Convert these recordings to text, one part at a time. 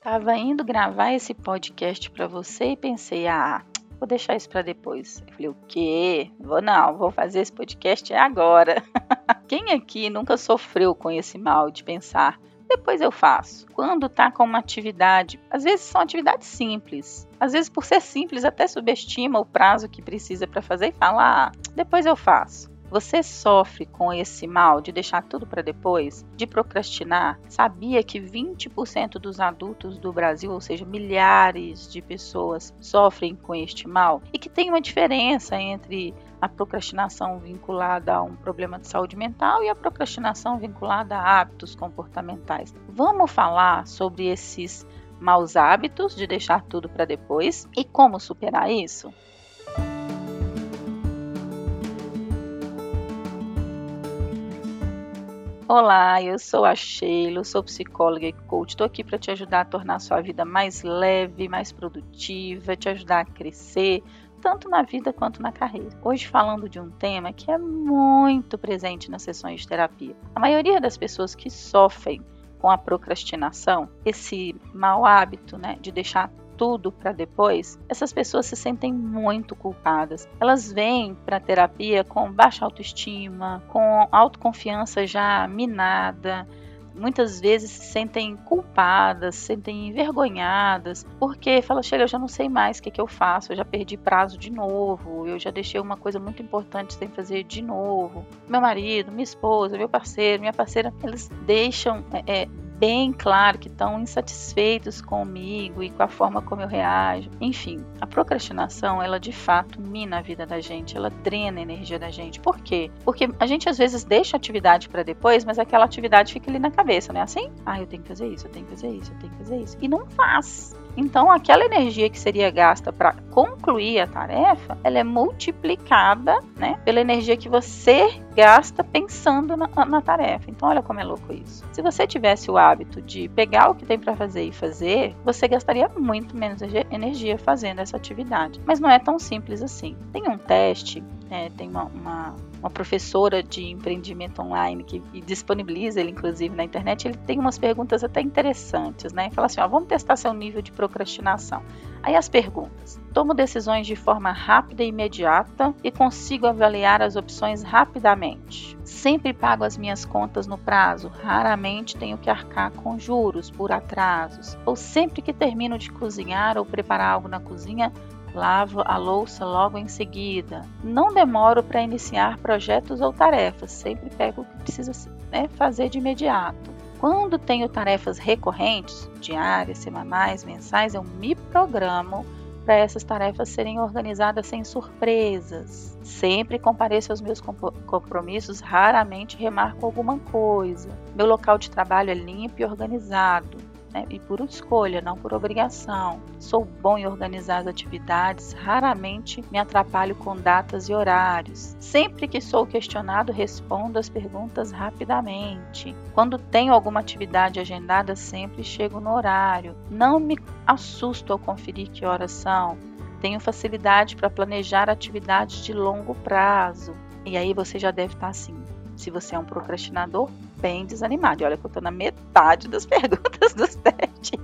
Tava indo gravar esse podcast para você e pensei, ah, vou deixar isso para depois. Eu falei, o quê? Vou não, vou fazer esse podcast agora. Quem aqui nunca sofreu com esse mal de pensar, depois eu faço. Quando tá com uma atividade, às vezes são atividades simples. Às vezes, por ser simples, até subestima o prazo que precisa para fazer e fala: ah, depois eu faço. Você sofre com esse mal de deixar tudo para depois, de procrastinar? Sabia que 20% dos adultos do Brasil, ou seja, milhares de pessoas, sofrem com este mal? E que tem uma diferença entre a procrastinação vinculada a um problema de saúde mental e a procrastinação vinculada a hábitos comportamentais. Vamos falar sobre esses maus hábitos de deixar tudo para depois e como superar isso? Olá, eu sou a Sheila, sou psicóloga e coach. Estou aqui para te ajudar a tornar a sua vida mais leve, mais produtiva, te ajudar a crescer, tanto na vida quanto na carreira. Hoje falando de um tema que é muito presente nas sessões de terapia. A maioria das pessoas que sofrem com a procrastinação, esse mau hábito, né, de deixar tudo para depois, essas pessoas se sentem muito culpadas. Elas vêm para a terapia com baixa autoestima, com autoconfiança já minada, muitas vezes se sentem culpadas, se sentem envergonhadas, porque fala, chega, eu já não sei mais o que, que eu faço, eu já perdi prazo de novo, eu já deixei uma coisa muito importante sem fazer de novo. Meu marido, minha esposa, meu parceiro, minha parceira, eles deixam é, é bem claro que estão insatisfeitos comigo e com a forma como eu reajo. Enfim, a procrastinação, ela de fato mina a vida da gente, ela drena a energia da gente. Por quê? Porque a gente às vezes deixa a atividade para depois, mas aquela atividade fica ali na cabeça, não é assim? Ah, eu tenho que fazer isso, eu tenho que fazer isso, eu tenho que fazer isso. E não faz. Então, aquela energia que seria gasta para concluir a tarefa, ela é multiplicada, né, pela energia que você gasta pensando na, na, tarefa. Então, olha como é louco isso. Se você tivesse o hábito de pegar o que tem para fazer e fazer, você gastaria muito menos energia fazendo essa atividade. Mas não é tão simples assim. Tem um teste, é, tem uma, uma uma professora de empreendimento online que disponibiliza ele, inclusive, na internet, ele tem umas perguntas até interessantes, né? Fala assim, ó, vamos testar seu nível de procrastinação. Aí as perguntas. Tomo decisões de forma rápida e imediata e consigo avaliar as opções rapidamente. Sempre pago as minhas contas no prazo, raramente tenho que arcar com juros por atrasos. Ou sempre que termino de cozinhar ou preparar algo na cozinha, Lavo a louça logo em seguida. Não demoro para iniciar projetos ou tarefas, sempre pego o que precisa né, fazer de imediato. Quando tenho tarefas recorrentes, diárias, semanais, mensais, eu me programo para essas tarefas serem organizadas sem surpresas. Sempre compareço aos meus compromissos, raramente remarco alguma coisa. Meu local de trabalho é limpo e organizado né? e por escolha, não por obrigação. Sou bom em organizar as atividades, raramente me atrapalho com datas e horários. Sempre que sou questionado, respondo as perguntas rapidamente. Quando tenho alguma atividade agendada, sempre chego no horário. Não me assusto ao conferir que horas são. Tenho facilidade para planejar atividades de longo prazo. E aí você já deve estar assim. Se você é um procrastinador, bem desanimado. E olha que eu estou na metade das perguntas dos testes.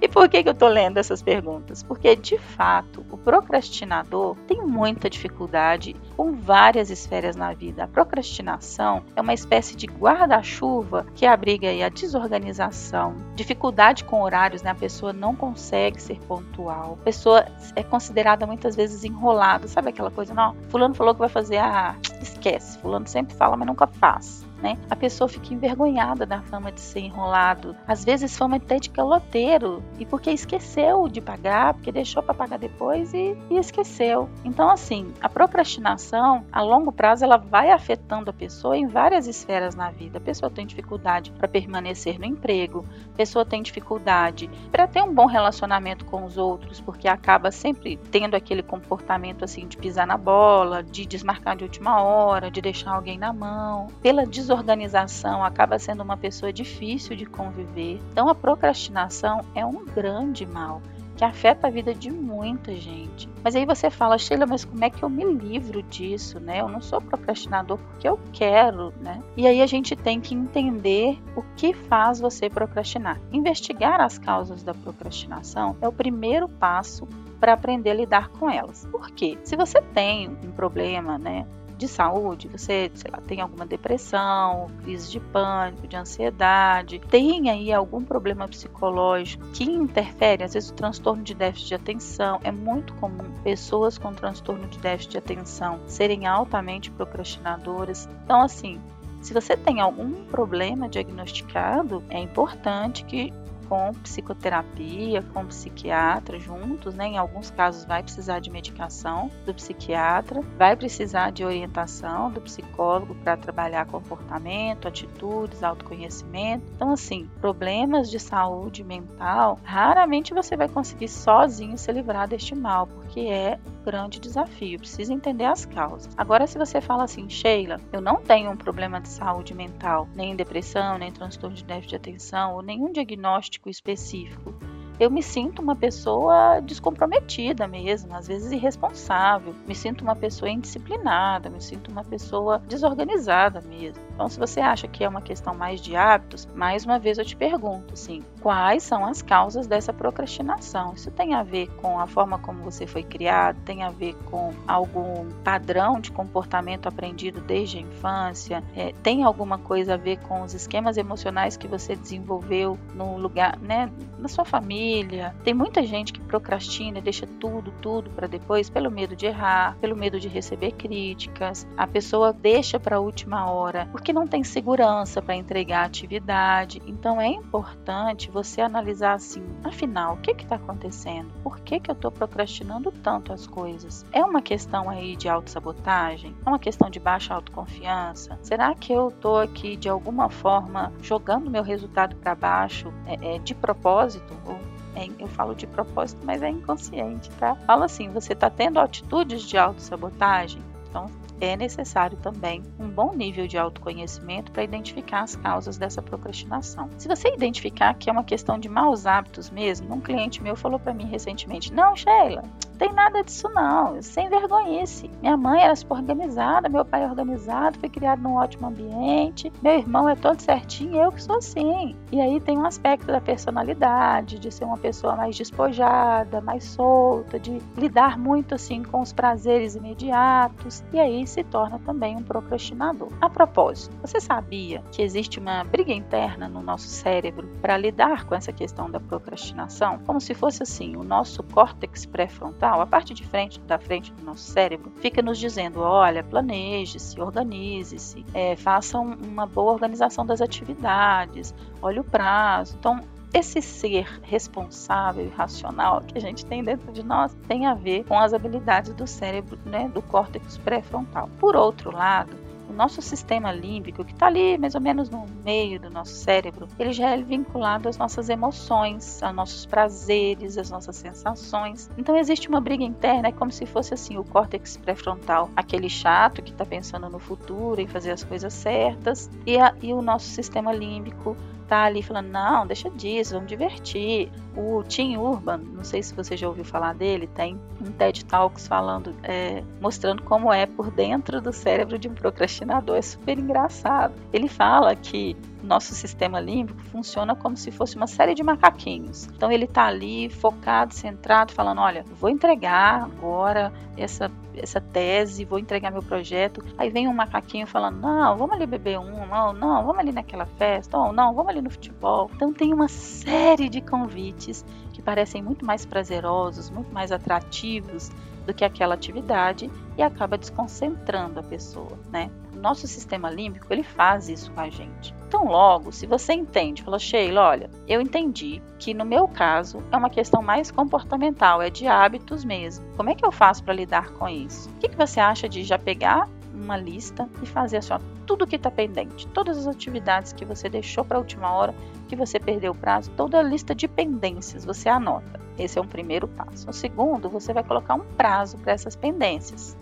E por que, que eu estou lendo essas perguntas? Porque, de fato, o procrastinador tem muita dificuldade com várias esferas na vida. A procrastinação é uma espécie de guarda-chuva que abriga a desorganização, dificuldade com horários, né? a pessoa não consegue ser pontual, a pessoa é considerada muitas vezes enrolada, sabe aquela coisa, não, fulano falou que vai fazer, ah, esquece, fulano sempre fala, mas nunca faz né? A pessoa fica envergonhada da fama de ser enrolado, às vezes fama até de caloteiro, e porque esqueceu de pagar, porque deixou para pagar depois e, e esqueceu. Então, assim, a procrastinação, a longo prazo, ela vai afetando a pessoa em várias esferas na vida. A pessoa tem dificuldade para permanecer no emprego, a pessoa tem dificuldade para ter um bom relacionamento com os outros, porque acaba sempre tendo aquele comportamento assim de pisar na bola, de desmarcar de última hora, de deixar alguém na mão, pela desorganização desorganização, acaba sendo uma pessoa difícil de conviver. Então, a procrastinação é um grande mal. que afeta a vida de muita gente. Mas aí você fala, Sheila, mas como é que eu me livro disso, né? Eu não sou procrastinador porque eu quero, né? E aí a gente tem que entender o que faz você procrastinar. Investigar as causas da procrastinação é o primeiro passo para aprender a lidar com elas. Por quê? Se você tem um problema, né, de saúde, você, sei lá, tem alguma depressão, crise de pânico, de ansiedade, tem aí algum problema psicológico que interfere, às vezes o transtorno de déficit de atenção, é muito comum pessoas com transtorno de déficit de atenção serem altamente procrastinadoras. Então, assim, se você tem algum problema diagnosticado, é importante que com psicoterapia, com psiquiatra juntos, né? Em alguns casos vai precisar de medicação do psiquiatra, vai precisar de orientação do psicólogo para trabalhar comportamento, atitudes, autoconhecimento. Então, assim, problemas de saúde mental, raramente você vai conseguir sozinho se livrar deste mal, porque é um grande desafio, precisa entender as causas. Agora, se você fala assim, Sheila, eu não tenho um problema de saúde mental, nem depressão, nem transtorno de déficit de atenção, ou nenhum diagnóstico diagnóstico específico eu me sinto uma pessoa descomprometida mesmo, às vezes irresponsável, me sinto uma pessoa indisciplinada, me sinto uma pessoa desorganizada mesmo. Então, se você acha que é uma questão mais de hábitos, mais uma vez eu te pergunto, assim, quais são as causas dessa procrastinação? Isso tem a ver com a forma como você foi criado, tem a ver com algum padrão de comportamento aprendido desde a infância, é, tem alguma coisa a ver com os esquemas emocionais que você desenvolveu no lugar, né, na sua família família. Tem muita gente que procrastina e deixa tudo, tudo para depois pelo medo de errar, pelo medo de receber críticas. A pessoa deixa para a última hora porque não tem segurança para entregar a atividade. Então é importante você analisar assim, afinal, o que está acontecendo? Por que, que eu estou procrastinando tanto as coisas? É uma questão aí de autossabotagem? É uma questão de baixa autoconfiança? Será que eu estou aqui de alguma forma jogando meu resultado para baixo é, é, de propósito? Ou é, eu falo de propósito, mas é inconsciente, tá? Fala assim, você está tendo atitudes de autossabotagem? Então, é necessário também um bom nível de autoconhecimento para identificar as causas dessa procrastinação. Se você identificar que é uma questão de maus hábitos mesmo, um cliente meu falou para mim recentemente: Não, Sheila, tem nada disso não, sem vergonhice. Minha mãe era super organizada, meu pai é organizado, foi criado num ótimo ambiente, meu irmão é todo certinho, eu que sou assim. E aí tem um aspecto da personalidade, de ser uma pessoa mais despojada, mais solta, de lidar muito assim com os prazeres imediatos, e aí se torna também um procrastinador. A propósito, você sabia que existe uma briga interna no nosso cérebro para lidar com essa questão da procrastinação? Como se fosse assim, o nosso córtex pré-frontal frontal, a parte de frente da frente do nosso cérebro, fica nos dizendo: olha, planeje-se, organize-se, é, faça uma boa organização das atividades, olhe o prazo. Então, esse ser responsável e racional que a gente tem dentro de nós tem a ver com as habilidades do cérebro, né, do córtex pré-frontal. Por outro lado, o nosso sistema límbico, que está ali mais ou menos no meio do nosso cérebro, ele já é vinculado às nossas emoções, aos nossos prazeres, às nossas sensações. Então existe uma briga interna, é como se fosse assim o córtex pré-frontal, aquele chato que está pensando no futuro, em fazer as coisas certas, e, a, e o nosso sistema límbico tá ali falando, não, deixa disso, vamos divertir. O Tim Urban, não sei se você já ouviu falar dele, tem um TED Talks falando, é, mostrando como é por dentro do cérebro de um procrastinador. É super engraçado. Ele fala que nosso sistema límbico funciona como se fosse uma série de macaquinhos. Então ele está ali focado, centrado, falando: olha, vou entregar agora essa, essa tese, vou entregar meu projeto. Aí vem um macaquinho falando: não, vamos ali beber um, não, não, vamos ali naquela festa, ou não, vamos ali no futebol. Então tem uma série de convites que parecem muito mais prazerosos, muito mais atrativos do que aquela atividade e acaba desconcentrando a pessoa, né? Nosso sistema límbico, ele faz isso com a gente. Então, logo, se você entende, falou, Sheila, olha, eu entendi que no meu caso é uma questão mais comportamental, é de hábitos mesmo. Como é que eu faço para lidar com isso? O que, que você acha de já pegar uma lista e fazer assim, ó, tudo que está pendente, todas as atividades que você deixou para a última hora, que você perdeu o prazo, toda a lista de pendências você anota. Esse é um primeiro passo. O segundo, você vai colocar um prazo para essas pendências,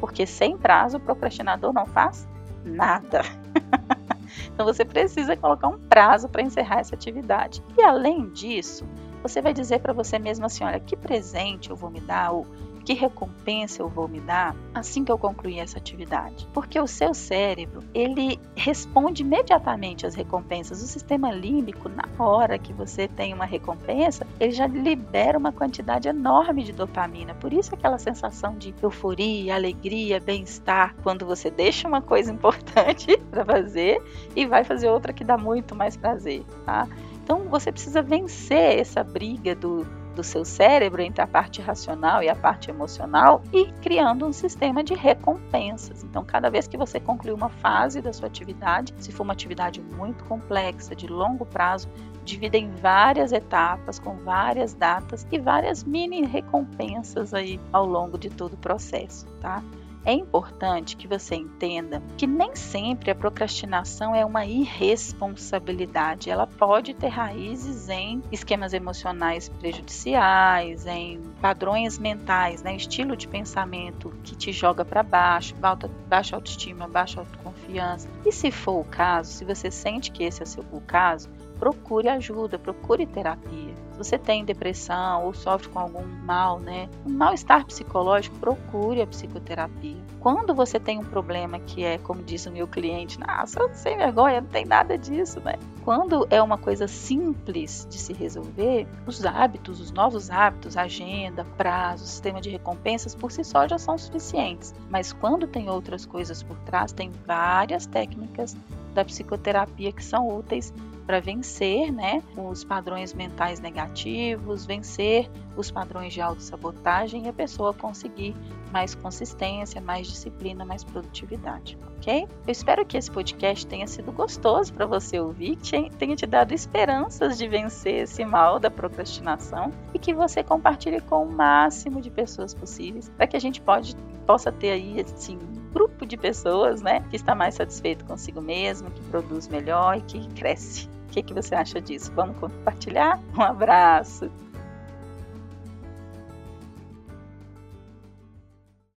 Porque sem prazo o procrastinador não faz nada. Então você precisa colocar um prazo para encerrar essa atividade. E além disso, você vai dizer para você mesmo assim: olha, que presente eu vou me dar? Ou que recompensa eu vou me dar assim que eu concluir essa atividade? Porque o seu cérebro, ele responde imediatamente às recompensas. O sistema límbico, na hora que você tem uma recompensa, ele já libera uma quantidade enorme de dopamina. Por isso aquela sensação de euforia, alegria, bem-estar, quando você deixa uma coisa importante para fazer e vai fazer outra que dá muito mais prazer, tá? Então você precisa vencer essa briga do do seu cérebro entre a parte racional e a parte emocional e criando um sistema de recompensas. Então, cada vez que você concluir uma fase da sua atividade, se for uma atividade muito complexa, de longo prazo, divida em várias etapas, com várias datas e várias mini recompensas aí ao longo de todo o processo, tá? É importante que você entenda que nem sempre a procrastinação é uma irresponsabilidade. Ela pode ter raízes em esquemas emocionais prejudiciais, em padrões mentais, né? estilo de pensamento que te joga para baixo, baixa autoestima, baixa autoconfiança. E se for o caso, se você sente que esse é o caso, procure ajuda, procure terapia. Se você tem depressão ou sofre com algum mal, né, um mal-estar psicológico, procure a psicoterapia. Quando você tem um problema que é, como disse o meu cliente, nossa, sem vergonha, não tem nada disso, né? Quando é uma coisa simples de se resolver, os hábitos, os novos hábitos, agenda, prazo, sistema de recompensas por si só já são suficientes. Mas quando tem outras coisas por trás, tem várias técnicas da psicoterapia que são úteis para vencer né, os padrões mentais negativos, vencer os padrões de autossabotagem e a pessoa conseguir mais consistência, mais disciplina, mais produtividade, ok? Eu espero que esse podcast tenha sido gostoso para você ouvir, que tenha te dado esperanças de vencer esse mal da procrastinação e que você compartilhe com o máximo de pessoas possíveis para que a gente pode, possa ter aí assim grupo de pessoas, né, que está mais satisfeito consigo mesmo, que produz melhor e que cresce. O que, que você acha disso? Vamos compartilhar? Um abraço!